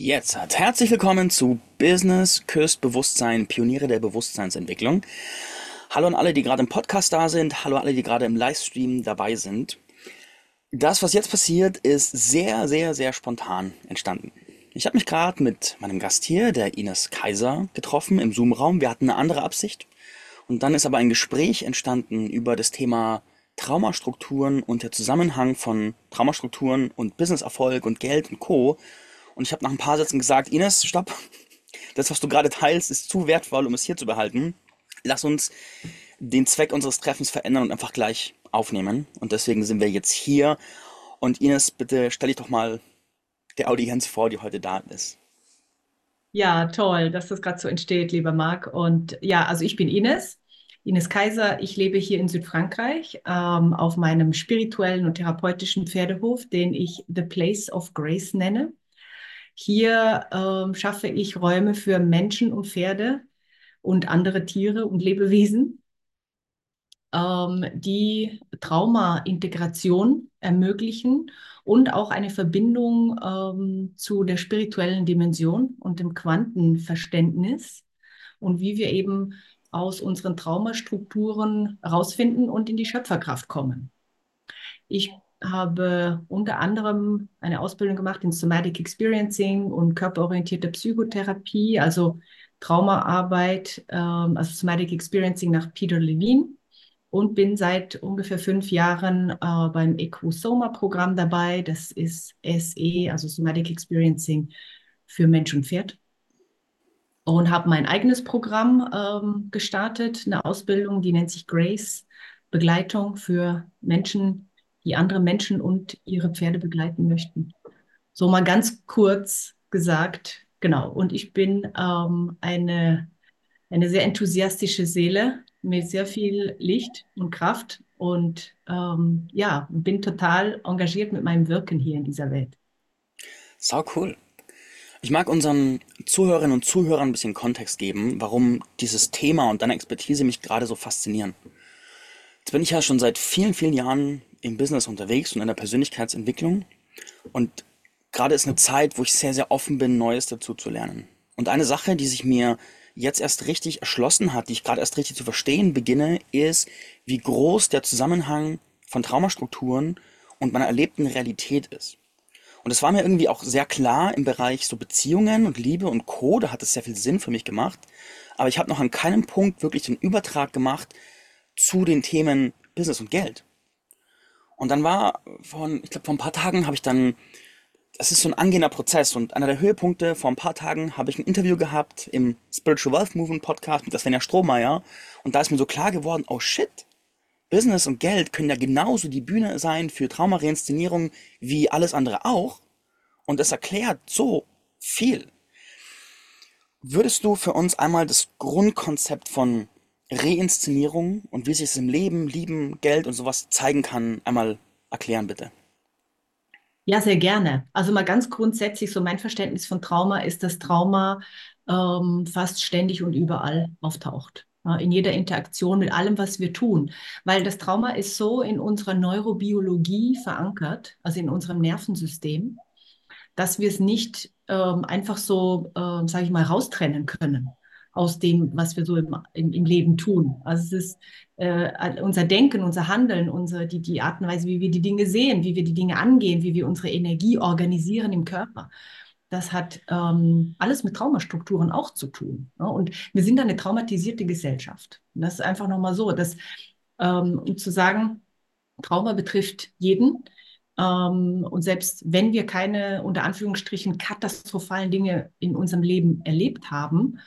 Jetzt hat herzlich willkommen zu Business Küsst Bewusstsein, Pioniere der Bewusstseinsentwicklung. Hallo an alle, die gerade im Podcast da sind. Hallo alle, die gerade im Livestream dabei sind. Das, was jetzt passiert, ist sehr, sehr, sehr spontan entstanden. Ich habe mich gerade mit meinem Gast hier, der Ines Kaiser, getroffen im Zoom-Raum. Wir hatten eine andere Absicht. Und dann ist aber ein Gespräch entstanden über das Thema Traumastrukturen und der Zusammenhang von Traumastrukturen und Businesserfolg und Geld und Co. Und ich habe nach ein paar Sätzen gesagt, Ines, stopp. Das, was du gerade teilst, ist zu wertvoll, um es hier zu behalten. Lass uns den Zweck unseres Treffens verändern und einfach gleich aufnehmen. Und deswegen sind wir jetzt hier. Und Ines, bitte stell dich doch mal der Audienz vor, die heute da ist. Ja, toll, dass das gerade so entsteht, lieber Marc. Und ja, also ich bin Ines, Ines Kaiser. Ich lebe hier in Südfrankreich ähm, auf meinem spirituellen und therapeutischen Pferdehof, den ich The Place of Grace nenne. Hier ähm, schaffe ich Räume für Menschen und Pferde und andere Tiere und Lebewesen, ähm, die Trauma-Integration ermöglichen und auch eine Verbindung ähm, zu der spirituellen Dimension und dem Quantenverständnis und wie wir eben aus unseren Traumastrukturen rausfinden und in die Schöpferkraft kommen. Ich habe unter anderem eine Ausbildung gemacht in Somatic Experiencing und körperorientierte Psychotherapie, also Traumaarbeit, ähm, also Somatic Experiencing nach Peter Levine und bin seit ungefähr fünf Jahren äh, beim EQSOMA-Programm dabei. Das ist SE, also Somatic Experiencing für Mensch und Pferd. Und habe mein eigenes Programm ähm, gestartet, eine Ausbildung, die nennt sich Grace, Begleitung für Menschen, die andere Menschen und ihre Pferde begleiten möchten. So mal ganz kurz gesagt, genau. Und ich bin ähm, eine, eine sehr enthusiastische Seele mit sehr viel Licht und Kraft und ähm, ja, bin total engagiert mit meinem Wirken hier in dieser Welt. Sau cool. Ich mag unseren Zuhörerinnen und Zuhörern ein bisschen Kontext geben, warum dieses Thema und deine Expertise mich gerade so faszinieren. Jetzt bin ich ja schon seit vielen, vielen Jahren im Business unterwegs und in der Persönlichkeitsentwicklung. Und gerade ist eine Zeit, wo ich sehr, sehr offen bin, Neues dazu zu lernen. Und eine Sache, die sich mir jetzt erst richtig erschlossen hat, die ich gerade erst richtig zu verstehen beginne, ist, wie groß der Zusammenhang von Traumastrukturen und meiner erlebten Realität ist. Und es war mir irgendwie auch sehr klar im Bereich so Beziehungen und Liebe und Co. Da hat es sehr viel Sinn für mich gemacht. Aber ich habe noch an keinem Punkt wirklich den Übertrag gemacht zu den Themen Business und Geld. Und dann war von, ich glaube, vor ein paar Tagen habe ich dann, das ist so ein angehender Prozess und einer der Höhepunkte, vor ein paar Tagen habe ich ein Interview gehabt im Spiritual Wealth Movement Podcast mit Svenja Strohmeier und da ist mir so klar geworden, oh shit, Business und Geld können ja genauso die Bühne sein für Traumareinszenierung wie alles andere auch und es erklärt so viel. Würdest du für uns einmal das Grundkonzept von Reinszenierung und wie sich es im Leben, Lieben, Geld und sowas zeigen kann, einmal erklären, bitte. Ja, sehr gerne. Also mal ganz grundsätzlich, so mein Verständnis von Trauma ist, dass Trauma ähm, fast ständig und überall auftaucht. In jeder Interaktion mit allem, was wir tun. Weil das Trauma ist so in unserer Neurobiologie verankert, also in unserem Nervensystem, dass wir es nicht ähm, einfach so, äh, sage ich mal, raustrennen können aus dem, was wir so im, im, im Leben tun. Also es ist äh, unser Denken, unser Handeln, unsere, die, die Art und Weise, wie wir die Dinge sehen, wie wir die Dinge angehen, wie wir unsere Energie organisieren im Körper. Das hat ähm, alles mit Traumastrukturen auch zu tun. Ne? Und wir sind eine traumatisierte Gesellschaft. Und das ist einfach nochmal so, dass, ähm, um zu sagen, Trauma betrifft jeden. Ähm, und selbst wenn wir keine, unter Anführungsstrichen, katastrophalen Dinge in unserem Leben erlebt haben,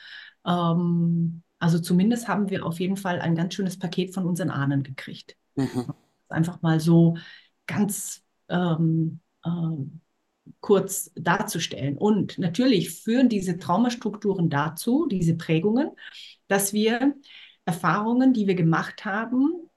ähm, also zumindest haben wir auf jeden Fall ein ganz schönes Paket von unseren Ahnen gekriegt. Mhm. Einfach mal so ganz ähm, äh, kurz darzustellen. Und natürlich führen diese Traumastrukturen dazu, diese Prägungen, dass wir Erfahrungen, die wir gemacht haben,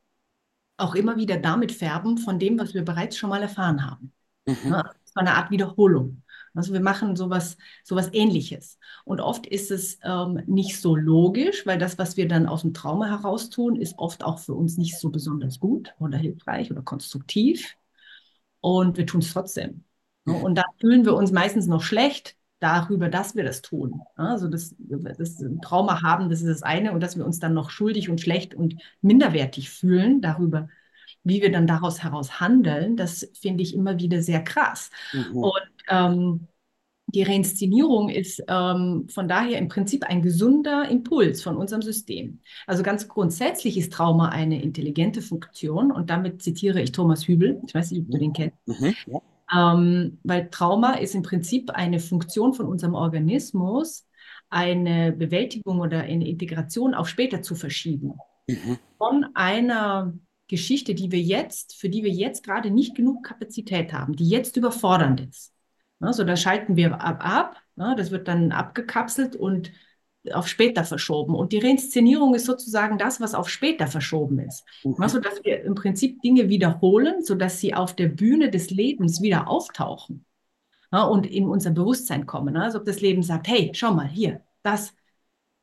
auch immer wieder damit färben von dem, was wir bereits schon mal erfahren haben. Mhm. Ja, das war eine Art Wiederholung. Also wir machen sowas, sowas Ähnliches. Und oft ist es ähm, nicht so logisch, weil das, was wir dann aus dem Trauma heraus tun, ist oft auch für uns nicht so besonders gut oder hilfreich oder konstruktiv. Und wir tun es trotzdem. Ne? Und da fühlen wir uns meistens noch schlecht darüber, dass wir das tun. Also das, das Trauma haben, das ist das eine, und dass wir uns dann noch schuldig und schlecht und minderwertig fühlen darüber, wie wir dann daraus heraus handeln, das finde ich immer wieder sehr krass. Mhm. Und ähm, die Reinszenierung ist ähm, von daher im Prinzip ein gesunder Impuls von unserem System. Also ganz grundsätzlich ist Trauma eine intelligente Funktion und damit zitiere ich Thomas Hübel. Ich weiß nicht, ob du den kennst. Mhm, ja. ähm, weil Trauma ist im Prinzip eine Funktion von unserem Organismus, eine Bewältigung oder eine Integration auf später zu verschieben. Mhm. Von einer Geschichte, die wir jetzt, für die wir jetzt gerade nicht genug Kapazität haben, die jetzt überfordernd ist. Also da schalten wir ab, ab ne? das wird dann abgekapselt und auf später verschoben. Und die Reinszenierung ist sozusagen das, was auf später verschoben ist. Mhm. Also, dass wir im Prinzip Dinge wiederholen, sodass sie auf der Bühne des Lebens wieder auftauchen und in unser Bewusstsein kommen. Also, ob das Leben sagt, hey, schau mal, hier, das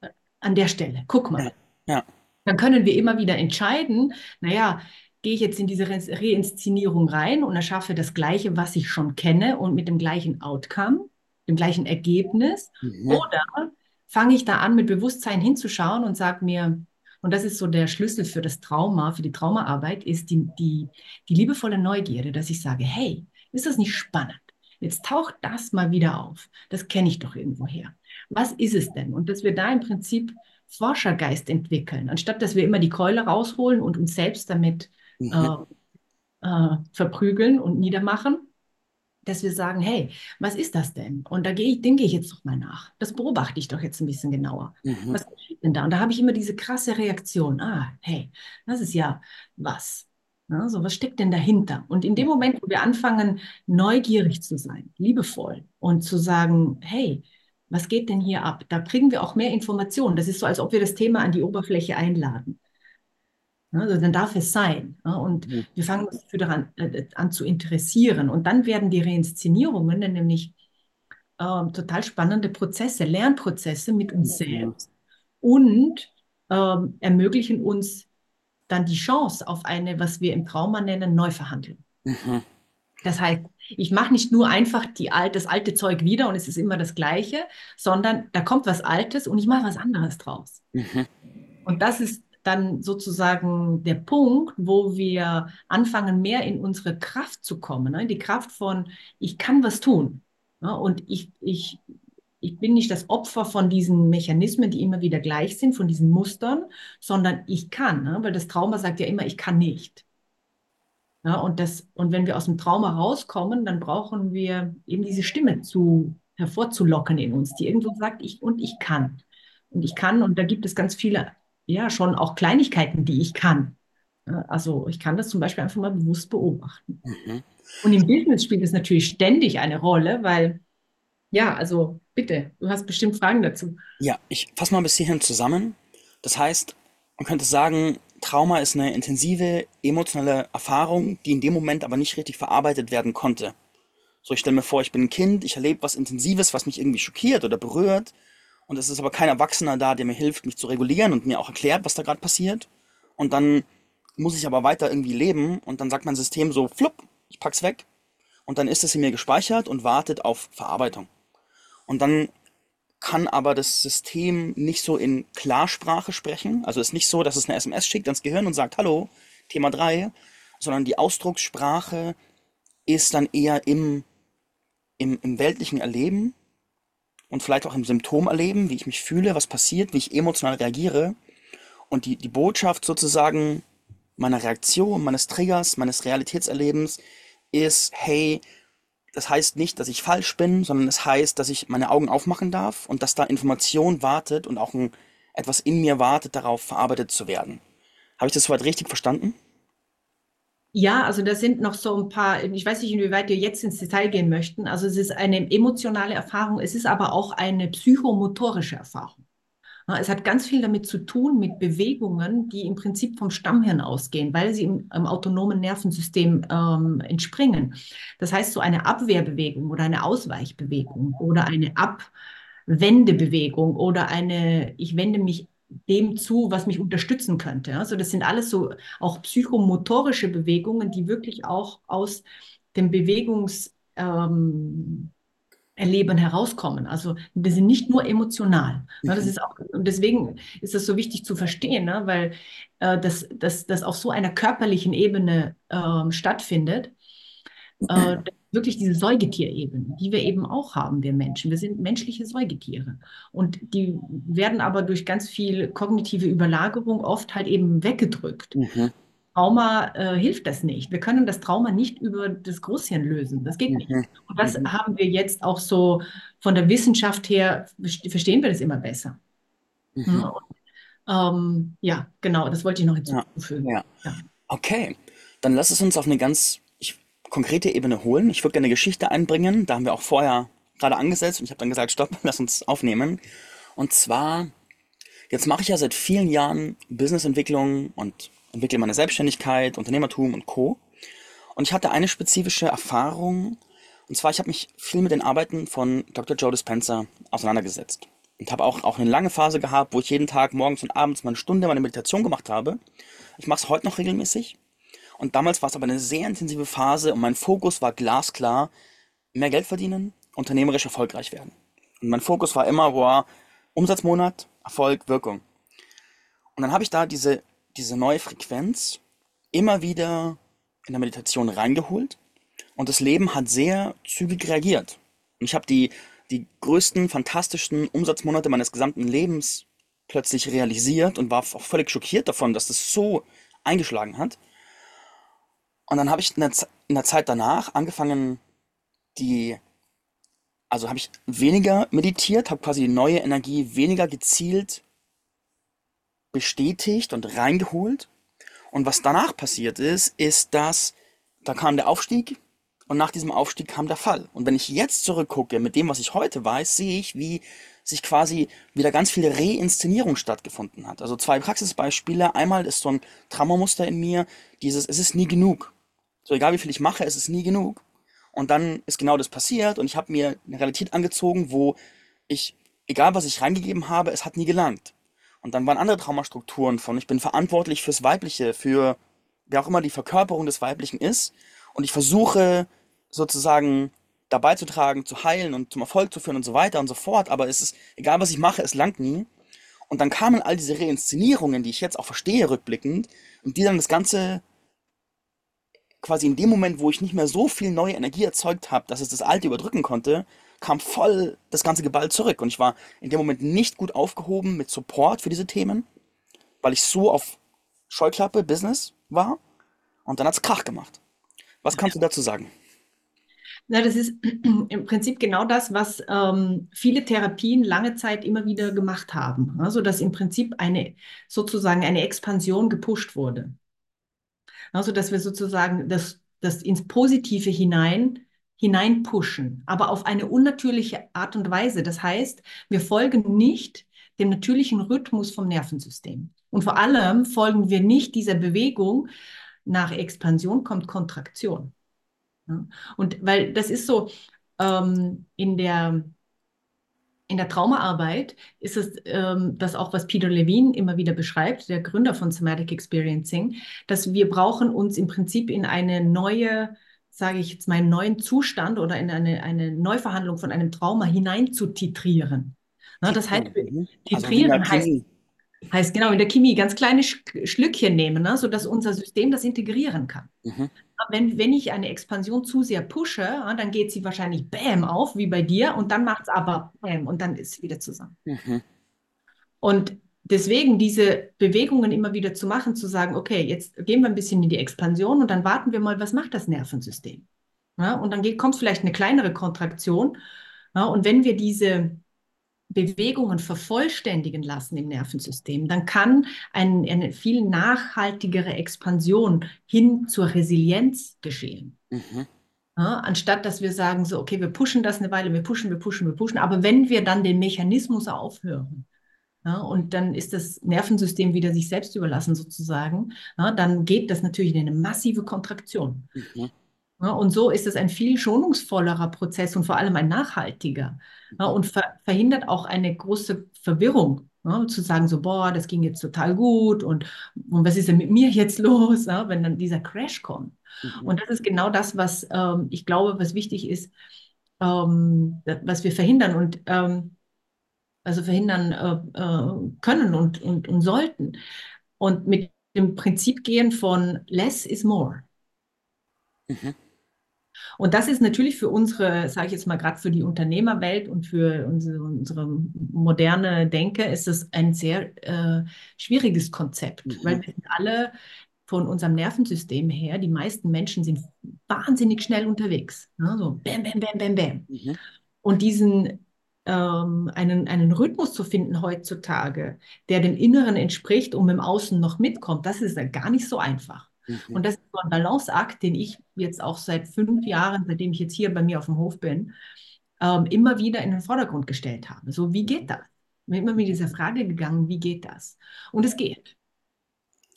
äh, an der Stelle, guck mal. Ja dann können wir immer wieder entscheiden, naja, gehe ich jetzt in diese Re Reinszenierung rein und erschaffe das Gleiche, was ich schon kenne und mit dem gleichen Outcome, dem gleichen Ergebnis, mhm. oder fange ich da an, mit Bewusstsein hinzuschauen und sage mir, und das ist so der Schlüssel für das Trauma, für die Traumaarbeit, ist die, die, die liebevolle Neugierde, dass ich sage, hey, ist das nicht spannend? Jetzt taucht das mal wieder auf. Das kenne ich doch irgendwoher. Was ist es denn? Und dass wir da im Prinzip Forschergeist entwickeln, anstatt dass wir immer die Keule rausholen und uns selbst damit mhm. äh, äh, verprügeln und niedermachen, dass wir sagen, hey, was ist das denn? Und da gehe ich, denke ich jetzt doch mal nach. Das beobachte ich doch jetzt ein bisschen genauer. Mhm. Was geschieht denn da? Und da habe ich immer diese krasse Reaktion. Ah, hey, das ist ja was. Ja, so, was steckt denn dahinter? Und in dem Moment, wo wir anfangen, neugierig zu sein, liebevoll und zu sagen, hey, was geht denn hier ab? Da kriegen wir auch mehr Informationen. Das ist so, als ob wir das Thema an die Oberfläche einladen. Also dann darf es sein. Und mhm. wir fangen uns dafür daran äh, an zu interessieren. Und dann werden die Reinszenierungen nämlich äh, total spannende Prozesse, Lernprozesse mit uns selbst und äh, ermöglichen uns dann die Chance auf eine, was wir im Trauma nennen, Neuverhandeln. Mhm. Das heißt, ich mache nicht nur einfach die, das alte Zeug wieder und es ist immer das Gleiche, sondern da kommt was Altes und ich mache was anderes draus. Mhm. Und das ist dann sozusagen der Punkt, wo wir anfangen, mehr in unsere Kraft zu kommen. Ne? Die Kraft von, ich kann was tun. Ne? Und ich, ich, ich bin nicht das Opfer von diesen Mechanismen, die immer wieder gleich sind, von diesen Mustern, sondern ich kann. Ne? Weil das Trauma sagt ja immer, ich kann nicht. Ja, und, das, und wenn wir aus dem Trauma rauskommen, dann brauchen wir eben diese Stimme zu, hervorzulocken in uns, die irgendwo sagt, ich und ich kann. Und ich kann, und da gibt es ganz viele, ja, schon auch Kleinigkeiten, die ich kann. Also ich kann das zum Beispiel einfach mal bewusst beobachten. Mhm. Und im Business spielt es natürlich ständig eine Rolle, weil, ja, also bitte, du hast bestimmt Fragen dazu. Ja, ich fasse mal bis hierhin zusammen. Das heißt, man könnte sagen, Trauma ist eine intensive emotionale Erfahrung, die in dem Moment aber nicht richtig verarbeitet werden konnte. So, ich stelle mir vor, ich bin ein Kind, ich erlebe was Intensives, was mich irgendwie schockiert oder berührt. Und es ist aber kein Erwachsener da, der mir hilft, mich zu regulieren und mir auch erklärt, was da gerade passiert. Und dann muss ich aber weiter irgendwie leben und dann sagt mein System so, flupp, ich pack's weg. Und dann ist es in mir gespeichert und wartet auf Verarbeitung. Und dann kann aber das System nicht so in Klarsprache sprechen. Also es ist nicht so, dass es eine SMS schickt ans Gehirn und sagt, hallo, Thema 3, sondern die Ausdruckssprache ist dann eher im, im, im weltlichen Erleben und vielleicht auch im Symptomerleben, wie ich mich fühle, was passiert, wie ich emotional reagiere. Und die, die Botschaft sozusagen meiner Reaktion, meines Triggers, meines Realitätserlebens ist, hey, das heißt nicht, dass ich falsch bin, sondern es das heißt, dass ich meine Augen aufmachen darf und dass da Information wartet und auch ein, etwas in mir wartet, darauf verarbeitet zu werden. Habe ich das soweit richtig verstanden? Ja, also da sind noch so ein paar, ich weiß nicht, inwieweit wir jetzt ins Detail gehen möchten. Also es ist eine emotionale Erfahrung, es ist aber auch eine psychomotorische Erfahrung. Es hat ganz viel damit zu tun mit Bewegungen, die im Prinzip vom Stammhirn ausgehen, weil sie im, im autonomen Nervensystem ähm, entspringen. Das heißt, so eine Abwehrbewegung oder eine Ausweichbewegung oder eine Abwendebewegung oder eine, ich wende mich dem zu, was mich unterstützen könnte. Also das sind alles so auch psychomotorische Bewegungen, die wirklich auch aus dem Bewegungs, ähm, Erleben herauskommen. Also wir sind nicht nur emotional. Ne? Das Mhm. ist auch, und deswegen ist das so wichtig zu verstehen, ne? weil äh, das, das, das auf so einer körperlichen Ebene ähm, stattfindet. Äh, wirklich diese Säugetierebene, die wir eben auch haben, wir Menschen. Wir sind menschliche Säugetiere. Und die werden aber durch ganz viel kognitive Überlagerung oft halt eben weggedrückt. Mhm. Trauma äh, hilft das nicht. Wir können das Trauma nicht über das Großhirn lösen. Das geht nicht. Mhm. Und das Mhm. haben wir jetzt auch so von der Wissenschaft her, verstehen wir das immer besser. Mhm. Hm? Ähm, ja, genau, das wollte ich noch hinzufügen. ja. Ja. Okay, dann lass es uns auf eine ganz konkrete Ebene holen. Ich würde gerne eine Geschichte einbringen. Da haben wir auch vorher gerade angesetzt und ich habe dann gesagt, stopp, lass uns aufnehmen. Und zwar, jetzt mache ich ja seit vielen Jahren Businessentwicklung und entwickle meine Selbstständigkeit, Unternehmertum und Co. Und ich hatte eine spezifische Erfahrung. Und zwar, ich habe mich viel mit den Arbeiten von Dr. Joe Dispenza auseinandergesetzt. Und habe auch, auch eine lange Phase gehabt, wo ich jeden Tag morgens und abends mal eine Stunde meine Meditation gemacht habe. Ich mache es heute noch regelmäßig. Und damals war es aber eine sehr intensive Phase und mein Fokus war glasklar, mehr Geld verdienen, unternehmerisch erfolgreich werden. Und mein Fokus war immer, boah, Umsatzmonat, Erfolg, Wirkung. Und dann habe ich da diese, diese neue Frequenz immer wieder in der Meditation reingeholt und das Leben hat sehr zügig reagiert. Und ich habe die, die größten, fantastischsten Umsatzmonate meines gesamten Lebens plötzlich realisiert und war auch völlig schockiert davon, dass das so eingeschlagen hat. Und dann habe ich in der, in der Zeit danach angefangen, die, also habe ich weniger meditiert, habe quasi die neue Energie weniger gezielt bestätigt und reingeholt. Und was danach passiert ist, ist, dass da kam der Aufstieg und nach diesem Aufstieg kam der Fall. Und wenn ich jetzt zurückgucke mit dem, was ich heute weiß, sehe ich, wie sich quasi wieder ganz viel Reinszenierung stattgefunden hat. Also zwei Praxisbeispiele. Einmal ist so ein Traumamuster in mir, dieses, es ist nie genug. So egal wie viel ich mache, es ist nie genug. Und dann ist genau das passiert und ich habe mir eine Realität angezogen, wo ich, egal was ich reingegeben habe, es hat nie gelangt. Und dann waren andere Traumastrukturen von, ich bin verantwortlich fürs Weibliche, für wer auch immer die Verkörperung des Weiblichen ist. Und ich versuche sozusagen dabei zu tragen, zu heilen und zum Erfolg zu führen und so weiter und so fort. Aber es ist, egal was ich mache, es langt nie. Und dann kamen all diese Reinszenierungen, die ich jetzt auch verstehe rückblickend, und die dann das Ganze quasi in dem Moment, wo ich nicht mehr so viel neue Energie erzeugt habe, dass es das Alte überdrücken konnte, kam voll das ganze Geballt zurück. Und ich war in dem Moment nicht gut aufgehoben mit Support für diese Themen, weil ich so auf Scheuklappe Business war. Und dann hat's Krach gemacht. Was kannst du dazu sagen? Na, das ist im Prinzip genau das, was ähm, viele Therapien lange Zeit immer wieder gemacht haben. Also, dass im Prinzip eine sozusagen eine Expansion gepusht wurde. Also, dass wir sozusagen das, das ins Positive hinein, hinein pushen, aber auf eine unnatürliche Art und Weise. Das heißt, wir folgen nicht dem natürlichen Rhythmus vom Nervensystem. Und vor allem folgen wir nicht dieser Bewegung. Nach Expansion kommt Kontraktion. Und weil das ist so, ähm, in der in der Traumaarbeit ist es ähm, das auch, was Peter Levine immer wieder beschreibt, der Gründer von Somatic Experiencing, dass wir brauchen uns im Prinzip in eine neue, sage ich jetzt mal, einen neuen Zustand oder in eine, eine Neuverhandlung von einem Trauma hinein zu titrieren. Na, das heißt, Titrieren. Mhm. Also heißt, Chemie. heißt genau in der Chemie ganz kleine Sch Schlückchen nehmen, ne, sodass unser System das integrieren kann. Mhm. Wenn, wenn ich eine Expansion zu sehr pushe, dann geht sie wahrscheinlich Bäm auf, wie bei dir, und dann macht es aber Bäm und dann ist sie wieder zusammen. Mhm. Und deswegen diese Bewegungen immer wieder zu machen, zu sagen, okay, jetzt gehen wir ein bisschen in die Expansion und dann warten wir mal, was macht das Nervensystem? Ja, und dann geht, kommt vielleicht eine kleinere Kontraktion. Ja, und wenn wir diese Bewegungen vervollständigen lassen im Nervensystem, dann kann ein, eine viel nachhaltigere Expansion hin zur Resilienz geschehen. Mhm. Ja, anstatt dass wir sagen, so, okay, wir pushen das eine Weile, wir pushen, wir pushen, wir pushen, aber wenn wir dann den Mechanismus aufhören, ja, und dann ist das Nervensystem wieder sich selbst überlassen sozusagen, ja, dann geht das natürlich in eine massive Kontraktion. Mhm. Ja, und so ist es ein viel schonungsvollerer Prozess und vor allem ein nachhaltiger. Ja, und ver verhindert auch eine große Verwirrung. Ja, zu sagen, so, boah, das ging jetzt total gut und, und was ist denn mit mir jetzt los, wenn dann dieser Crash kommt. Mhm. Und das ist genau das, was ähm, ich glaube, was wichtig ist, ähm, was wir verhindern und ähm, also verhindern äh, äh, können und, und, und sollten. Und mit dem Prinzip gehen von less is more. Mhm. Und das ist natürlich für unsere, sage ich jetzt mal gerade für die Unternehmerwelt und für unsere, unsere moderne Denke, ist es ein sehr äh, schwieriges Konzept, Mhm. weil wir sind alle von unserem Nervensystem her, die meisten Menschen sind wahnsinnig schnell unterwegs. Ne? So bam, bam, bam, bam, bam. Mhm. Und diesen ähm, einen, einen Rhythmus zu finden heutzutage, der dem Inneren entspricht und dem Außen noch mitkommt, das ist ja gar nicht so einfach. Mhm. Und das ist so ein Balanceakt, den ich jetzt auch seit fünf Jahren, seitdem ich jetzt hier bei mir auf dem Hof bin, ähm, immer wieder in den Vordergrund gestellt habe. So, wie geht das? Ich bin immer mit dieser Frage gegangen, wie geht das? Und es geht.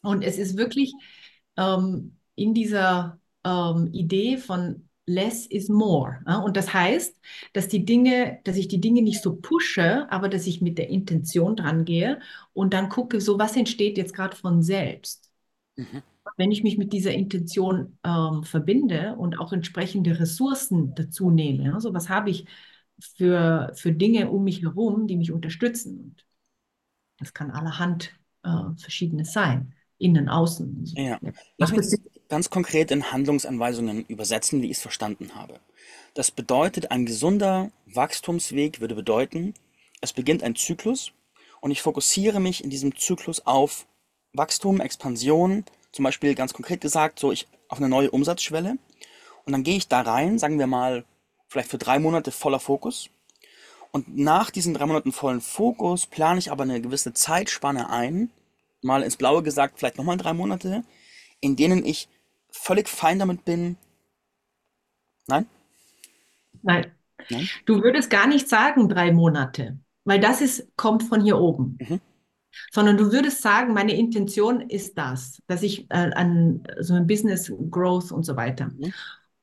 Und es ist wirklich ähm, in dieser ähm, Idee von less is more. Ja? Und das heißt, dass die Dinge, dass ich die Dinge nicht so pushe, aber dass ich mit der Intention dran gehe und dann gucke, so was entsteht jetzt gerade von selbst. Mhm. Wenn ich mich mit dieser Intention ähm, verbinde und auch entsprechende Ressourcen dazu nehme, ja? so was habe ich für, für Dinge um mich herum, die mich unterstützen. Und das kann allerhand äh, verschiedenes sein innen, außen. Also, Ja. Lass das ganz konkret in Handlungsanweisungen übersetzen, wie ich es verstanden habe. Das bedeutet, ein gesunder Wachstumsweg würde bedeuten, es beginnt ein Zyklus und ich fokussiere mich in diesem Zyklus auf Wachstum, Expansion, zum Beispiel ganz konkret gesagt, so ich auf eine neue Umsatzschwelle und dann gehe ich da rein, sagen wir mal, vielleicht für drei Monate voller Fokus und nach diesen drei Monaten vollen Fokus plane ich aber eine gewisse Zeitspanne ein, mal ins Blaue gesagt, vielleicht nochmal drei Monate, in denen ich völlig fein damit bin. Nein? Nein. Nein? Du würdest gar nicht sagen drei Monate, weil das ist, kommt von hier oben. Mhm. Sondern du würdest sagen, meine Intention ist das, dass ich äh, an so ein Business Growth und so weiter. Mhm.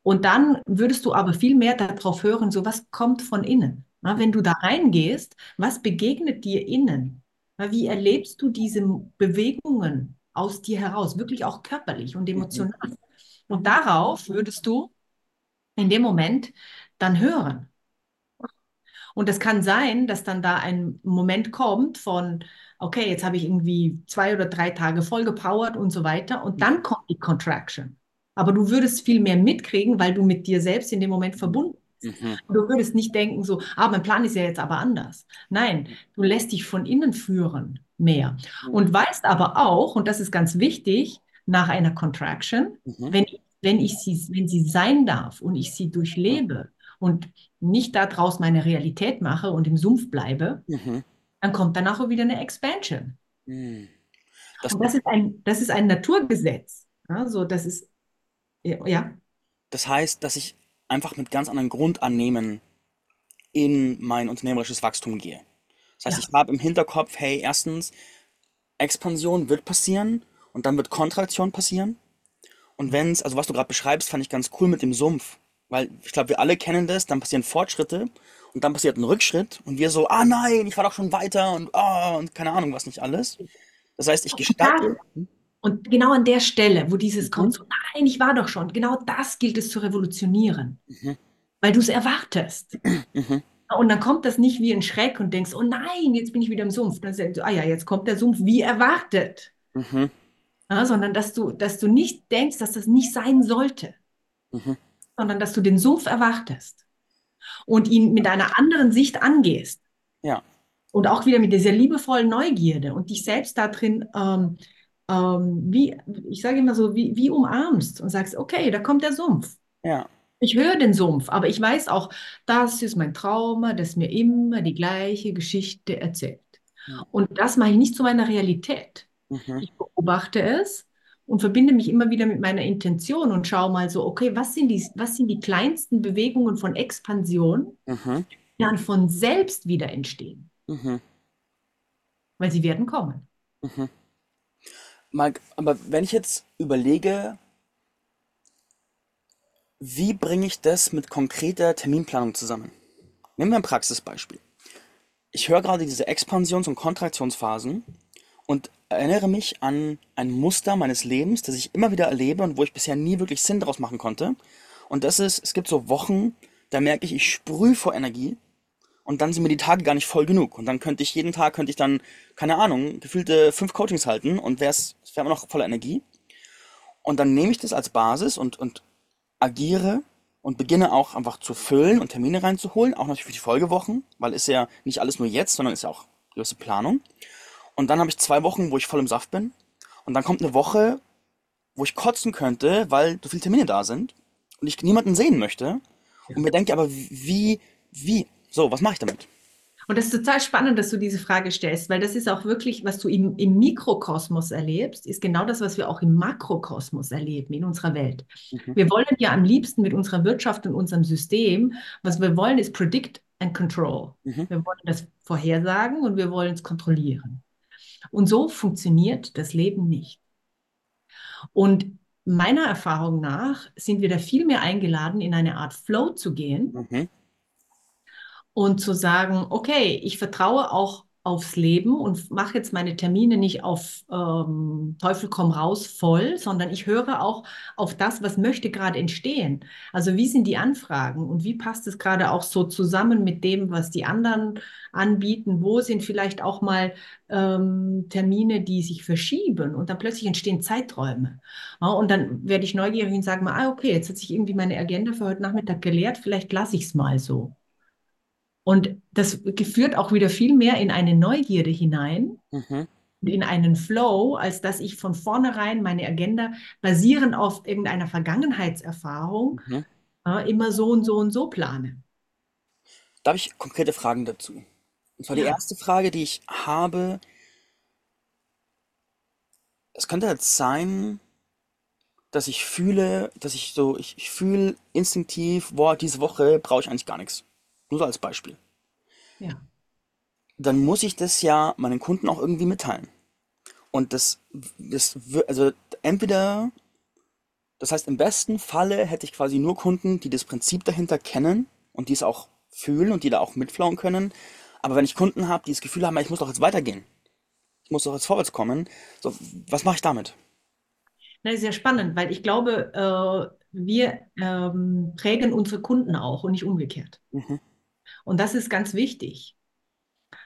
Und dann würdest du aber viel mehr darauf hören, so was kommt von innen. Na, wenn du da reingehst, was begegnet dir innen? Na, wie erlebst du diese Bewegungen aus dir heraus, wirklich auch körperlich und Mhm. emotional? Und darauf würdest du in dem Moment dann hören. Und es kann sein, dass dann da ein Moment kommt von, okay, jetzt habe ich irgendwie zwei oder drei Tage voll gepowert und so weiter. Und dann kommt die Contraction. Aber du würdest viel mehr mitkriegen, weil du mit dir selbst in dem Moment verbunden bist. Mhm. Und du würdest nicht denken so, ah, mein Plan ist ja jetzt aber anders. Nein, du lässt dich von innen führen mehr. Und weißt aber auch, und das ist ganz wichtig, nach einer Contraction, Mhm. wenn, wenn ich sie, wenn sie sein darf und ich sie durchlebe und nicht daraus meine Realität mache und im Sumpf bleibe, Mhm. Dann kommt danach auch wieder eine Expansion. Mhm. Das, das ist ein, das ist ein Naturgesetz. Also das ist, ja, ja, das heißt, dass ich einfach mit ganz anderen Grundannehmen in mein unternehmerisches Wachstum gehe. Das heißt, ja, ich habe im Hinterkopf, hey, erstens, Expansion wird passieren und dann wird Kontraktion passieren. Und wenn es, also was du gerade beschreibst, fand ich ganz cool mit dem Sumpf. Weil ich glaube, wir alle kennen das, dann passieren Fortschritte und dann passiert ein Rückschritt und wir so, ah nein, ich war doch schon weiter und ah, und keine Ahnung, was nicht alles. Das heißt, ich gestatte. und genau an der Stelle, wo dieses kommt, Mhm. so, nein, ich war doch schon, genau das gilt es zu revolutionieren, Mhm. weil du es erwartest. Mhm. Und dann kommt das nicht wie ein Schreck und denkst, oh nein, jetzt bin ich wieder im Sumpf. Dann denkst du, ah ja, jetzt kommt der Sumpf wie erwartet. Mhm. Ja, sondern dass du, dass du nicht denkst, dass das nicht sein sollte, Mhm. sondern dass du den Sumpf erwartest und ihn mit einer anderen Sicht angehst. Ja. Und auch wieder mit dieser liebevollen Neugierde und dich selbst da drin, ähm, ähm, wie, ich sage immer so, wie, wie umarmst und sagst, okay, da kommt der Sumpf. Ja. Ich höre den Sumpf, aber ich weiß auch, das ist mein Trauma, das mir immer die gleiche Geschichte erzählt. Ja. Und das mache ich nicht zu meiner Realität. Mhm. Ich beobachte es und verbinde mich immer wieder mit meiner Intention und schaue mal so, okay, was sind die, was sind die kleinsten Bewegungen von Expansion, Mhm. die dann von selbst wieder entstehen? Mhm. Weil sie werden kommen. Mhm. Mal, aber wenn ich jetzt überlege, wie bringe ich das mit konkreter Terminplanung zusammen? Nehmen wir ein Praxisbeispiel. Ich höre gerade diese Expansions- und Kontraktionsphasen und erinnere mich an ein Muster meines Lebens, das ich immer wieder erlebe und wo ich bisher nie wirklich Sinn daraus machen konnte. Und das ist, es gibt so Wochen, da merke ich, ich sprühe vor Energie und dann sind mir die Tage gar nicht voll genug. Und dann könnte ich jeden Tag, könnte ich dann, keine Ahnung, gefühlte fünf Coachings halten und wäre es wär immer noch voller Energie. Und dann nehme ich das als Basis und, und agiere und beginne auch einfach zu füllen und Termine reinzuholen, auch natürlich für die Folgewochen, weil ist ja nicht alles nur jetzt, sondern ist ja auch gewisse Planung. Und dann habe ich zwei Wochen, wo ich voll im Saft bin. Und dann kommt eine Woche, wo ich kotzen könnte, weil so viele Termine da sind und ich niemanden sehen möchte. Und mir denke aber, wie, wie, so, was mache ich damit? Und das ist total spannend, dass du diese Frage stellst, weil das ist auch wirklich, was du im, im Mikrokosmos erlebst, ist genau das, was wir auch im Makrokosmos erleben in unserer Welt. Mhm. Wir wollen ja am liebsten mit unserer Wirtschaft und unserem System, was wir wollen, ist predict and control. Mhm. Wir wollen das vorhersagen und wir wollen es kontrollieren. Und so funktioniert das Leben nicht. Und meiner Erfahrung nach sind wir da viel mehr eingeladen, in eine Art Flow zu gehen Mhm. und zu sagen, okay, ich vertraue auch aufs Leben und mache jetzt meine Termine nicht auf ähm, Teufel komm raus voll, sondern ich höre auch auf das, was möchte gerade entstehen. Also wie sind die Anfragen und wie passt es gerade auch so zusammen mit dem, was die anderen anbieten? Wo sind vielleicht auch mal ähm, Termine, die sich verschieben und dann plötzlich entstehen Zeiträume. Ja, und dann werde ich neugierig und sage mal, ah, okay, jetzt hat sich irgendwie meine Agenda für heute Nachmittag geleert, vielleicht lasse ich es mal so. Und das führt auch wieder viel mehr in eine Neugierde hinein Mhm. und in einen Flow, als dass ich von vornherein meine Agenda basierend auf irgendeiner Vergangenheitserfahrung Mhm. äh, immer so und so und so plane. Da habe ich konkrete Fragen dazu. Und zwar die Ja, erste Frage, die ich habe, es könnte jetzt sein, dass ich fühle, dass ich so, ich, ich fühle instinktiv, boah, diese Woche brauche ich eigentlich gar nichts. Nur so als Beispiel. ja, Dann muss ich das ja meinen Kunden auch irgendwie mitteilen. Und das, das, also entweder, das heißt, im besten Falle hätte ich quasi nur Kunden, die das Prinzip dahinter kennen und die es auch fühlen und die da auch mitflauen können. Aber wenn ich Kunden habe, die das Gefühl haben, ich muss doch jetzt weitergehen, ich muss doch jetzt vorwärts kommen, so, was mache ich damit? das ist sehr spannend, weil ich glaube, äh, wir ähm, prägen unsere Kunden auch und nicht umgekehrt. Mhm, Und das ist ganz wichtig.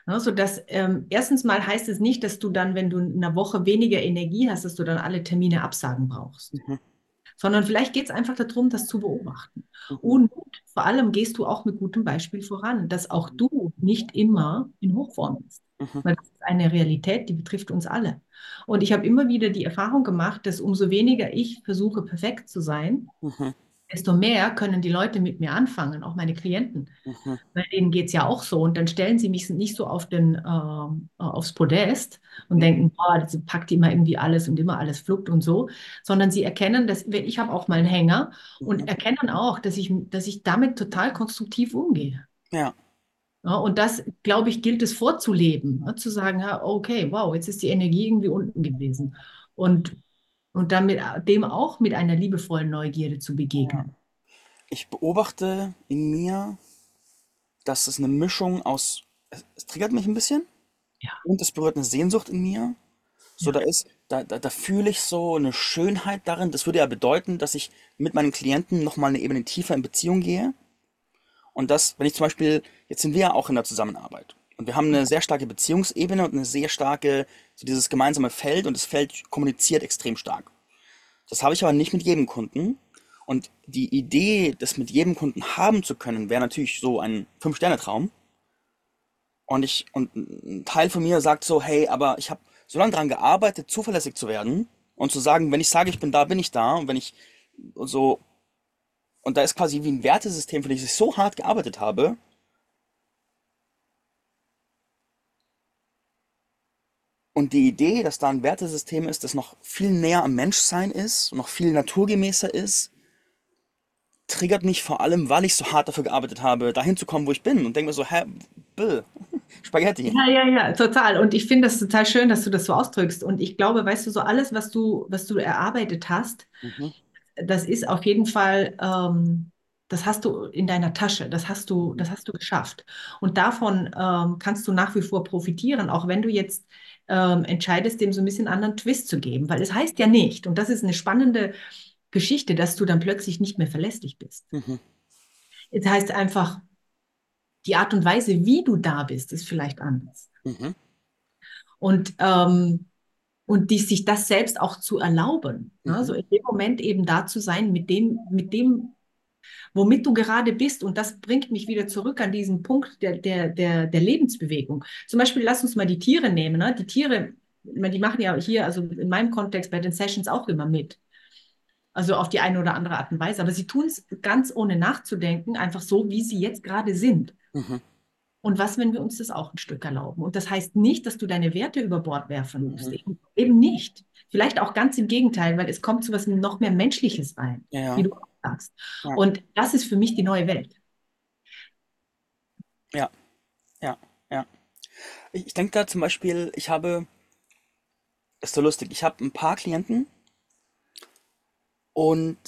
Ne, so dass ähm, erstens mal heißt es nicht, dass du dann, wenn du in einer Woche weniger Energie hast, dass du dann alle Termine absagen brauchst. mhm, Sondern vielleicht geht es einfach darum, das zu beobachten. mhm, Und vor allem gehst du auch mit gutem Beispiel voran, dass auch du nicht immer in Hochform bist. mhm, Weil das ist eine Realität, die betrifft uns alle. Und ich habe immer wieder die Erfahrung gemacht, dass umso weniger ich versuche, perfekt zu sein, mhm, desto mehr können die Leute mit mir anfangen, auch meine Klienten. mhm, Bei denen geht es ja auch so. Und dann stellen sie mich nicht so auf den, äh, aufs Podest und denken, boah, das packt immer irgendwie alles und immer alles flugt und so, sondern sie erkennen, dass ich habe auch mal einen Hänger und mhm. erkennen auch, dass ich, dass ich damit total konstruktiv umgehe. Ja, Ja, und das, glaube ich, gilt es vorzuleben, ne? Zu sagen, ja, okay, wow, jetzt ist die Energie irgendwie unten gewesen. Und, und damit dem auch mit einer liebevollen Neugierde zu begegnen. Ich beobachte in mir, dass es eine Mischung aus, es, es triggert mich ein bisschen Ja, und es berührt eine Sehnsucht in mir. So, da ja, ist, da, da, da fühle ich so eine Schönheit darin. Das würde ja bedeuten, dass ich mit meinen Klienten nochmal eine Ebene tiefer in Beziehung gehe. Und das, wenn ich zum Beispiel, jetzt sind wir ja auch in der Zusammenarbeit. Und wir haben eine sehr starke Beziehungsebene und eine sehr starke, so dieses gemeinsame Feld und das Feld kommuniziert extrem stark. Das habe ich aber nicht mit jedem Kunden. Und die Idee, das mit jedem Kunden haben zu können, wäre natürlich so ein Fünf-Sterne-Traum. Und ich, und ein Teil von mir sagt so, hey, aber ich habe so lange daran gearbeitet, zuverlässig zu werden und zu sagen, wenn ich sage, ich bin da, bin ich da. Und wenn ich so, und da ist quasi wie ein Wertesystem, für das ich so hart gearbeitet habe. Und die Idee, dass da ein Wertesystem ist, das noch viel näher am Menschsein ist, noch viel naturgemäßer ist, triggert mich vor allem, weil ich so hart dafür gearbeitet habe, dahin zu kommen, wo ich bin. Und denke mir so, hä, Bill, Spaghetti. Ja, ja, ja, total. Und ich finde das total schön, dass du das so ausdrückst. Und ich glaube, weißt du, so alles, was du, was du erarbeitet hast, Mhm, das ist auf jeden Fall, ähm, das hast du in deiner Tasche, das hast du, mhm, das hast du geschafft. Und davon ähm, kannst du nach wie vor profitieren, auch wenn du jetzt ähm, entscheidest, dem so ein bisschen anderen Twist zu geben. Weil es heißt ja nicht, und das ist eine spannende Geschichte, dass du dann plötzlich nicht mehr verlässlich bist. mhm, Es heißt einfach, die Art und Weise, wie du da bist, ist vielleicht anders. Mhm. Und, ähm, und die, sich das selbst auch zu erlauben. Ne? Mhm. So in dem Moment eben da zu sein mit dem, mit dem, womit du gerade bist. Und das bringt mich wieder zurück an diesen Punkt der, der, der, der Lebensbewegung. Zum Beispiel, lass uns mal die Tiere nehmen. Ne? Die Tiere, die machen ja hier, also in meinem Kontext bei den Sessions auch immer mit. Also auf die eine oder andere Art und Weise. Aber sie tun es ganz ohne nachzudenken, einfach so, wie sie jetzt gerade sind. Mhm. Und was, wenn wir uns das auch ein Stück erlauben? Und das heißt nicht, dass du deine Werte über Bord werfen musst. Mhm. Eben, nicht. Vielleicht auch ganz im Gegenteil, weil es kommt zu was noch mehr Menschliches rein, Ja, wie du sagst. Ja. Und das ist für mich die neue Welt. Ja, ja, ja. Ich, ich denke da zum Beispiel, ich habe, ist so lustig, ich habe ein paar Klienten und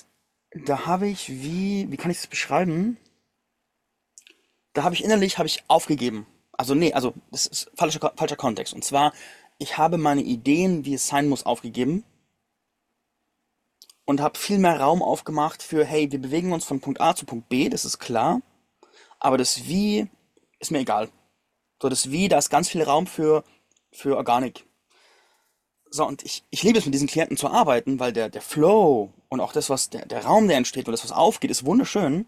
da habe ich, wie, wie kann ich das beschreiben? Da habe ich innerlich, habe ich aufgegeben. Also nee, also das ist falscher, falscher Kontext. Und zwar, ich habe meine Ideen, wie es sein muss, aufgegeben und habe viel mehr Raum aufgemacht für, hey, wir bewegen uns von Punkt A zu Punkt B, das ist klar, aber das Wie ist mir egal. So, das Wie, da ist ganz viel Raum für, für Organik. So, und ich, ich liebe es, mit diesen Klienten zu arbeiten, weil der, der Flow und auch das, was der, der Raum, der entsteht und das, was aufgeht, ist wunderschön.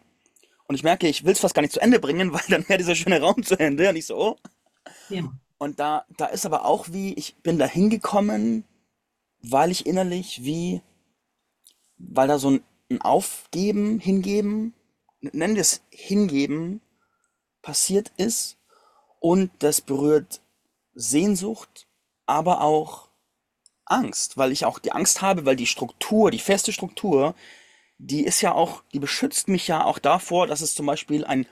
Und ich merke, ich will es fast gar nicht zu Ende bringen, weil dann wäre dieser schöne Raum zu Ende. Und ich so, oh. Ja. Und da, da ist aber auch wie, ich bin da hingekommen, weil ich innerlich wie, weil da so ein, Aufgeben, Hingeben, nennen wir es Hingeben, passiert ist. Und das berührt Sehnsucht, aber auch Angst, weil ich auch die Angst habe, weil die Struktur, die feste Struktur, die ist ja auch, die beschützt mich ja auch davor, dass es zum Beispiel ein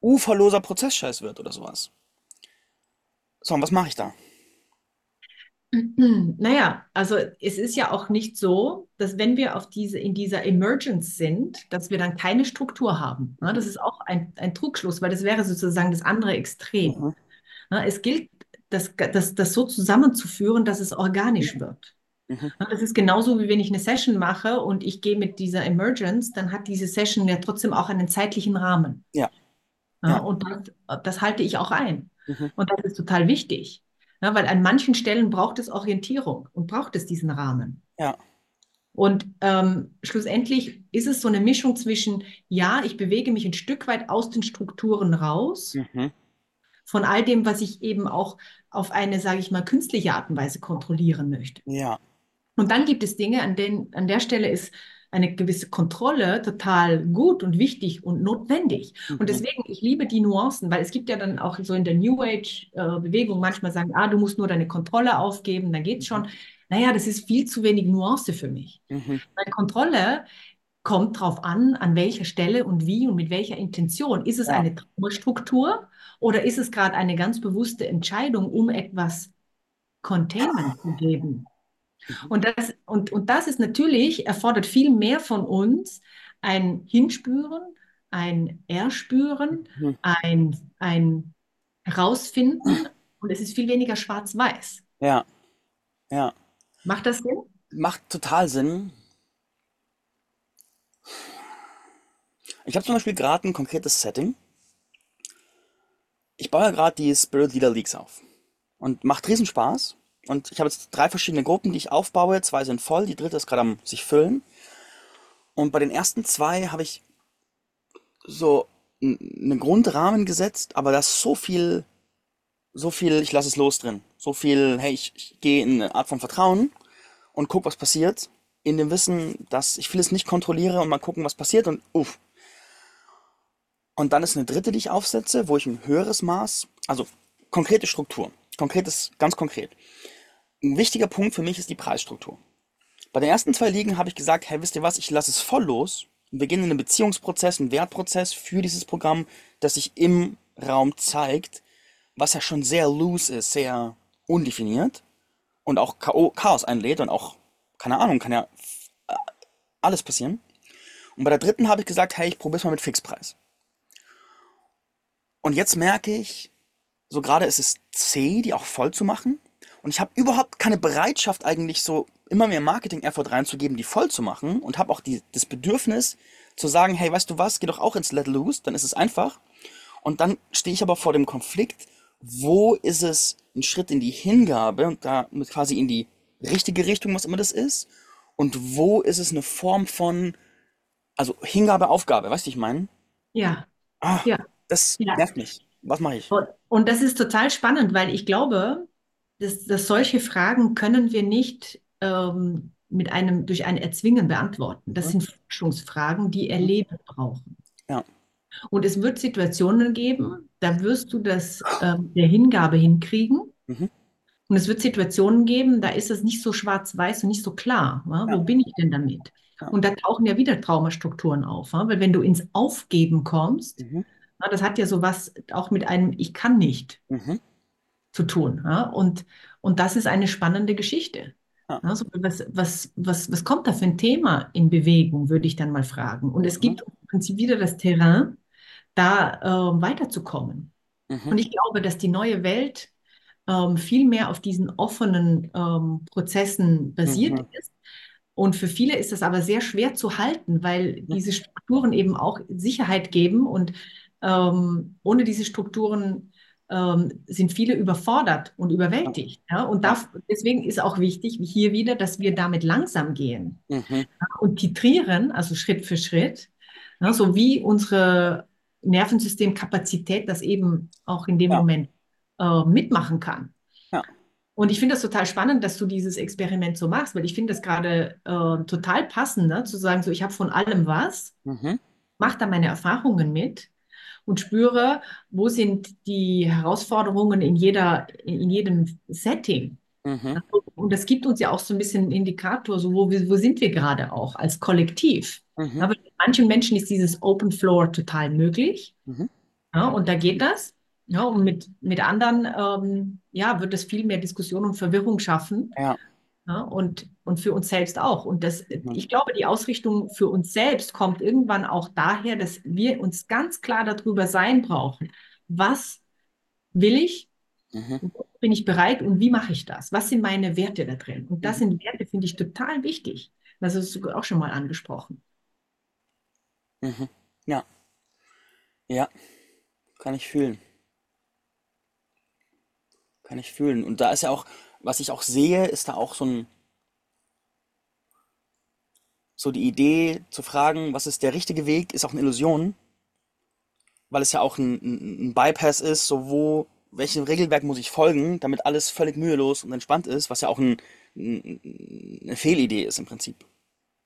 uferloser Prozessscheiß wird oder sowas. So, und was mache ich da? Naja, also es ist ja auch nicht so, dass wenn wir auf diese, in dieser Emergence sind, dass wir dann keine Struktur haben. Ne? Das ist auch ein, ein Trugschluss, weil das wäre sozusagen das andere Extrem. Mhm. Ne? Es gilt, das, das, das so zusammenzuführen, dass es organisch wird. Mhm. Ne? Das ist genauso, wie wenn ich eine Session mache und ich gehe mit dieser Emergence, dann hat diese Session ja trotzdem auch einen zeitlichen Rahmen. Ja, Ja, ja. und das, das halte ich auch ein. Mhm. Und das ist total wichtig. Ja, weil an manchen Stellen braucht es Orientierung und braucht es diesen Rahmen. Ja. Und ähm, schlussendlich ist es so eine Mischung zwischen, ja, ich bewege mich ein Stück weit aus den Strukturen raus, Mhm. von all dem, was ich eben auch auf eine, sage ich mal, künstliche Art und Weise kontrollieren möchte. Ja. Und dann gibt es Dinge, an denen, an der Stelle ist eine gewisse Kontrolle total gut und wichtig und notwendig. Und Mhm. deswegen, ich liebe die Nuancen, weil es gibt ja dann auch so in der New Age-Bewegung manchmal sagen, ah, du musst nur deine Kontrolle aufgeben, dann geht's schon. Naja, das ist viel zu wenig Nuance für mich. Mhm. Weil Kontrolle kommt drauf an, an welcher Stelle und wie und mit welcher Intention. Ist es Ja. eine Traumastruktur oder ist es gerade eine ganz bewusste Entscheidung, um etwas Containment zu geben? Und das, und, und das ist natürlich, erfordert viel mehr von uns ein Hinspüren, ein Erspüren, Mhm. ein, ein Herausfinden und es ist viel weniger schwarz-weiß. Ja. Ja. Macht das Sinn? Macht total Sinn. Ich habe zum Beispiel gerade ein konkretes Setting. Ich baue ja gerade die Spirit Leader Leagues auf. Und macht riesen Spaß. Und ich habe jetzt drei verschiedene Gruppen, die ich aufbaue. Zwei sind voll, die dritte ist gerade am sich füllen. Und bei den ersten zwei habe ich so einen Grundrahmen gesetzt, aber da ist so viel, so viel, ich lasse es los drin. So viel, hey, ich, ich gehe in eine Art von Vertrauen und guck, was passiert. In dem Wissen, dass ich vieles nicht kontrolliere und mal gucken, was passiert und uff. Und dann ist eine dritte, die ich aufsetze, wo ich ein höheres Maß, also konkrete Struktur, konkretes, ganz konkret. Ein wichtiger Punkt für mich ist die Preisstruktur. Bei den ersten zwei Ligen habe ich gesagt, hey, wisst ihr was, ich lasse es voll los. Wir gehen in einen Beziehungsprozess, einen Wertprozess für dieses Programm, das sich im Raum zeigt, was ja schon sehr loose ist, sehr undefiniert und auch Chao- Chaos einlädt und auch, keine Ahnung, kann ja äh, alles passieren. Und bei der dritten habe ich gesagt, hey, ich probiere es mal mit Fixpreis. Und jetzt merke ich, so gerade ist es zäh, die auch voll zu machen. Und ich habe überhaupt keine Bereitschaft eigentlich so immer mehr Marketing-Effort reinzugeben, die voll zu machen und habe auch die, das Bedürfnis zu sagen, hey, weißt du was, geh doch auch ins Let Loose, dann ist es einfach. Und dann stehe ich aber vor dem Konflikt, wo ist es ein Schritt in die Hingabe und damit quasi in die richtige Richtung, was immer das ist, und wo ist es eine Form von, also Hingabe, Aufgabe, weißt du, ich meine? Ja, Ah, ja, das ja. nervt mich. Was mache ich? Und, und das ist total spannend, weil ich glaube, dass, dass solche Fragen können wir nicht ähm, mit einem, durch ein Erzwingen beantworten. Das sind Forschungsfragen, die. Erleben brauchen. Ja. Und es wird Situationen geben, da wirst du das ähm, der Hingabe hinkriegen. Mhm. Und es wird Situationen geben, da ist es nicht so schwarz-weiß und nicht so klar. Ja? Wo bin ich denn damit? Ja. Und da tauchen ja wieder Traumastrukturen auf. Ja? Weil wenn du ins Aufgeben kommst, Mhm. das hat ja sowas auch mit einem Ich kann nicht Mhm. Zu tun. Ja? Und, und das ist eine spannende Geschichte. Ja. Ja, so was, was, was, was kommt da für ein Thema in Bewegung, würde ich dann mal fragen. Und es Mhm. gibt im Prinzip wieder das Terrain, da ähm, weiterzukommen. Mhm. Und ich glaube, dass die neue Welt ähm, viel mehr auf diesen offenen ähm, Prozessen basiert Mhm. ist. Und für viele ist das aber sehr schwer zu halten, weil diese Strukturen eben auch Sicherheit geben. Und ähm, ohne diese Strukturen ähm, sind viele überfordert und überwältigt. Ja? Und Ja. da, deswegen ist auch wichtig, hier wieder, dass wir damit langsam gehen Mhm. und titrieren, also Schritt für Schritt, ja, so wie unsere Nervensystemkapazität das eben auch in dem Ja. Moment äh, mitmachen kann. Ja. Und ich finde das total spannend, dass du dieses Experiment so machst, weil ich finde das gerade äh, total passend, ne, zu sagen, so ich habe von allem was, Mhm. mache da meine Erfahrungen mit und spüre, wo sind die Herausforderungen in jeder, in jedem Setting. Mhm. Und das gibt uns ja auch so ein bisschen einen Indikator, so wo, wo sind wir gerade auch als Kollektiv. Mhm. Aber manchen Menschen ist dieses Open Floor total möglich. Mhm. Ja, und da geht das. Ja, und mit, mit anderen ähm, ja, wird es viel mehr Diskussion und Verwirrung schaffen. Ja. Ja, und, und für uns selbst auch. Und das, ich glaube, die Ausrichtung für uns selbst kommt irgendwann auch daher, dass wir uns ganz klar darüber sein brauchen. Was will ich? Mhm. Bin ich bereit und wie mache ich das? Was sind meine Werte da drin? Und das Mhm. sind Werte, finde ich total wichtig. Das hast du auch schon mal angesprochen. Mhm. Ja. Ja. Kann ich fühlen. Kann ich fühlen. Und da ist ja auch, was ich auch sehe, ist da auch so ein, so die Idee zu fragen, was ist der richtige Weg, ist auch eine Illusion, weil es ja auch ein, ein, ein Bypass ist, so wo, welchem Regelwerk muss ich folgen, damit alles völlig mühelos und entspannt ist, was ja auch ein, ein, eine Fehlidee ist im Prinzip.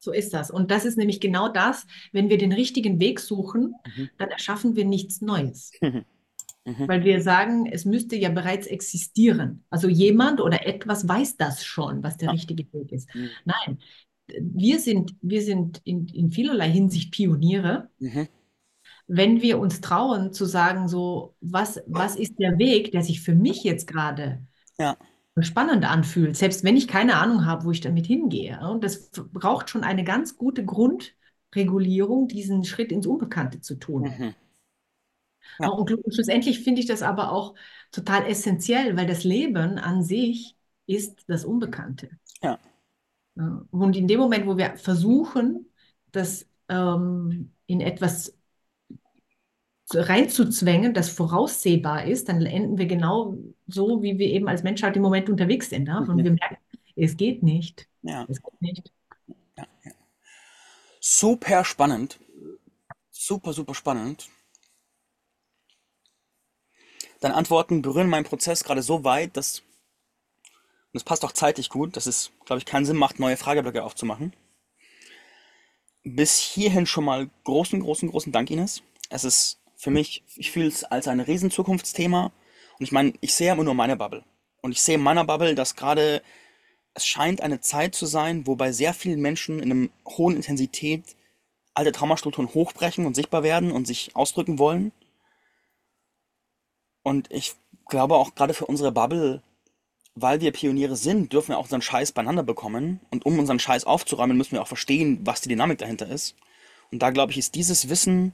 So ist das. Und das ist nämlich genau das, wenn wir den richtigen Weg suchen, Mhm. dann erschaffen wir nichts Neues. Mhm. Mhm. Weil wir sagen, es müsste ja bereits existieren. Also jemand oder etwas weiß das schon, was der Ja. richtige Weg ist. Mhm. Nein, wir sind, wir sind in, in vielerlei Hinsicht Pioniere, Mhm. wenn wir uns trauen zu sagen, so, was, was ist der Weg, der sich für mich jetzt gerade Ja. spannend anfühlt, selbst wenn ich keine Ahnung habe, wo ich damit hingehe. Und das braucht schon eine ganz gute Grundregulierung, diesen Schritt ins Unbekannte zu tun. Ja. Und schlussendlich finde ich das aber auch total essentiell, weil das Leben an sich ist das Unbekannte. Ja. Ja, Und in dem Moment, wo wir versuchen, das ähm, in etwas zu- reinzuzwängen, das voraussehbar ist, dann enden wir genau so, wie wir eben als Menschheit im Moment unterwegs sind. Ja? Und Mhm. wir merken, es geht nicht. Ja. Es geht nicht. Ja. Ja. Super spannend. Super, super spannend. Deine Antworten berühren meinen Prozess gerade so weit, dass, und es passt auch zeitlich gut, dass es, glaube ich, keinen Sinn macht, neue Frageblöcke aufzumachen. Bis hierhin schon mal großen, großen, großen Dank, Ines. Es ist für mich, ich fühle es als ein riesen Zukunftsthema. Und ich meine, ich sehe immer nur meine Bubble. Und ich sehe in meiner Bubble, dass gerade es scheint eine Zeit zu sein, wo bei sehr vielen Menschen in einem hohen Intensität alte Traumastrukturen hochbrechen und sichtbar werden und sich ausdrücken wollen. Und ich glaube auch gerade für unsere Bubble, weil wir Pioniere sind, dürfen wir auch unseren Scheiß beieinander bekommen. Und um unseren Scheiß aufzuräumen, müssen wir auch verstehen, was die Dynamik dahinter ist. Und da glaube ich, ist dieses Wissen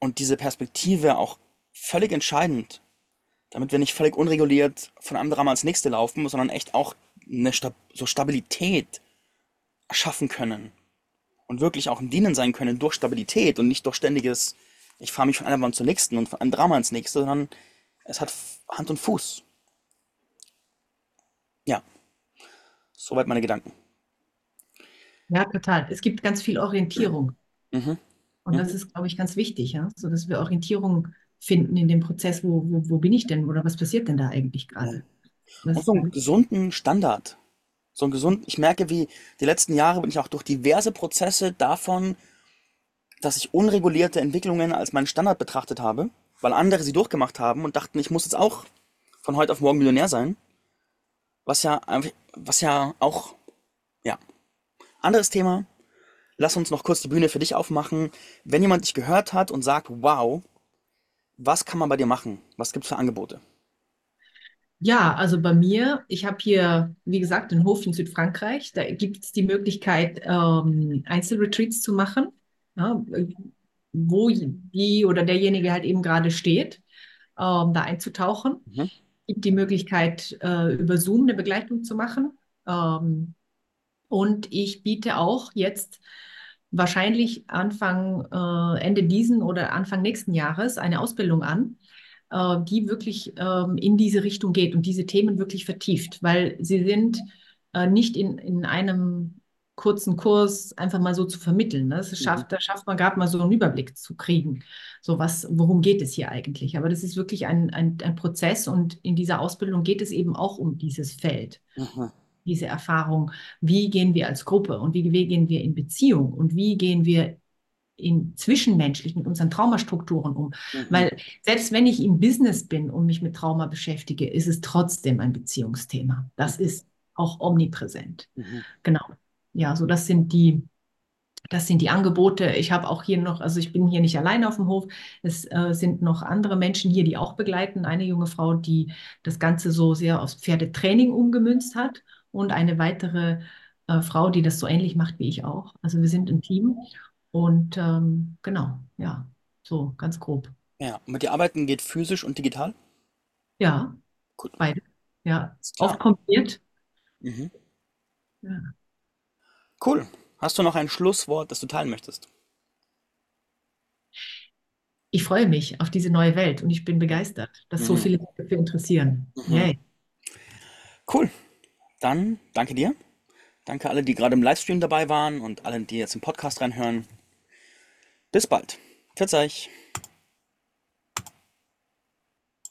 und diese Perspektive auch völlig entscheidend, damit wir nicht völlig unreguliert von einem Drama ins nächste laufen, sondern echt auch eine Stab so Stabilität schaffen können und wirklich auch ein Dienen sein können durch Stabilität und nicht durch ständiges, ich fahre mich von einer Wand zur nächsten und von einem Drama ins nächste, sondern es hat Hand und Fuß. Ja, soweit meine Gedanken. Ja, total. Es gibt ganz viel Orientierung. Mhm. Und das Mhm. ist, glaube ich, ganz wichtig, ja, so dass wir Orientierung finden in dem Prozess, wo, wo, wo bin ich denn oder was passiert denn da eigentlich gerade? Und so einen gesunden Standard. So einen gesunden, ich merke, wie die letzten Jahre bin ich auch durch diverse Prozesse davon, dass ich unregulierte Entwicklungen als meinen Standard betrachtet habe, weil andere sie durchgemacht haben und dachten, ich muss jetzt auch von heute auf morgen Millionär sein, was ja was ja auch, ja, anderes Thema. Lass uns noch kurz die Bühne für dich aufmachen. Wenn jemand dich gehört hat und sagt, wow, was kann man bei dir machen? Was gibt's für Angebote? ja, also bei mir, ich habe hier, wie gesagt, einen Hof in Südfrankreich. Da gibt es die Möglichkeit, ähm, Einzelretreats zu machen, ja, wo die oder derjenige halt eben gerade steht, ähm, da einzutauchen. Mhm. gibt die Möglichkeit, äh, über Zoom eine Begleitung zu machen. Ähm, und ich biete auch jetzt wahrscheinlich Anfang, äh, Ende diesen oder Anfang nächsten Jahres eine Ausbildung an, äh, die wirklich ähm, in diese Richtung geht und diese Themen wirklich vertieft, weil sie sind äh, nicht in, in einem kurzen Kurs einfach mal so zu vermitteln. Ne? Das Mhm. schafft, da schafft man gerade mal so einen Überblick zu kriegen. So was, worum geht es hier eigentlich? Aber das ist wirklich ein, ein, ein Prozess und in dieser Ausbildung geht es eben auch um dieses Feld, Mhm. diese Erfahrung. Wie gehen wir als Gruppe und wie, wie gehen wir in Beziehung und wie gehen wir in zwischenmenschlich mit unseren Traumastrukturen um? Mhm. Weil selbst wenn ich im Business bin und mich mit Trauma beschäftige, ist es trotzdem ein Beziehungsthema. Das ist auch omnipräsent. Mhm. Genau. Ja, so das sind die, das sind die Angebote. Ich habe auch hier noch, also ich bin hier nicht alleine auf dem Hof. Es äh, sind noch andere Menschen hier, die auch begleiten. Eine junge Frau, die das Ganze so sehr aufs Pferdetraining umgemünzt hat und eine weitere äh, Frau, die das so ähnlich macht wie ich auch. Also wir sind ein Team und ähm, genau, ja, so ganz grob. Ja, und mit dir arbeiten geht physisch und digital? Ja, Cool. beide. Ja, oft kombiniert. Mhm. Ja. Cool. Hast du noch ein Schlusswort, das du teilen möchtest? Ich freue mich auf diese neue Welt und ich bin begeistert, dass so Mhm. viele sich dafür interessieren. Mhm. Yay. Cool. Dann danke dir. Danke alle, die gerade im Livestream dabei waren und allen, die jetzt im Podcast reinhören. Bis bald. Pfiat euch.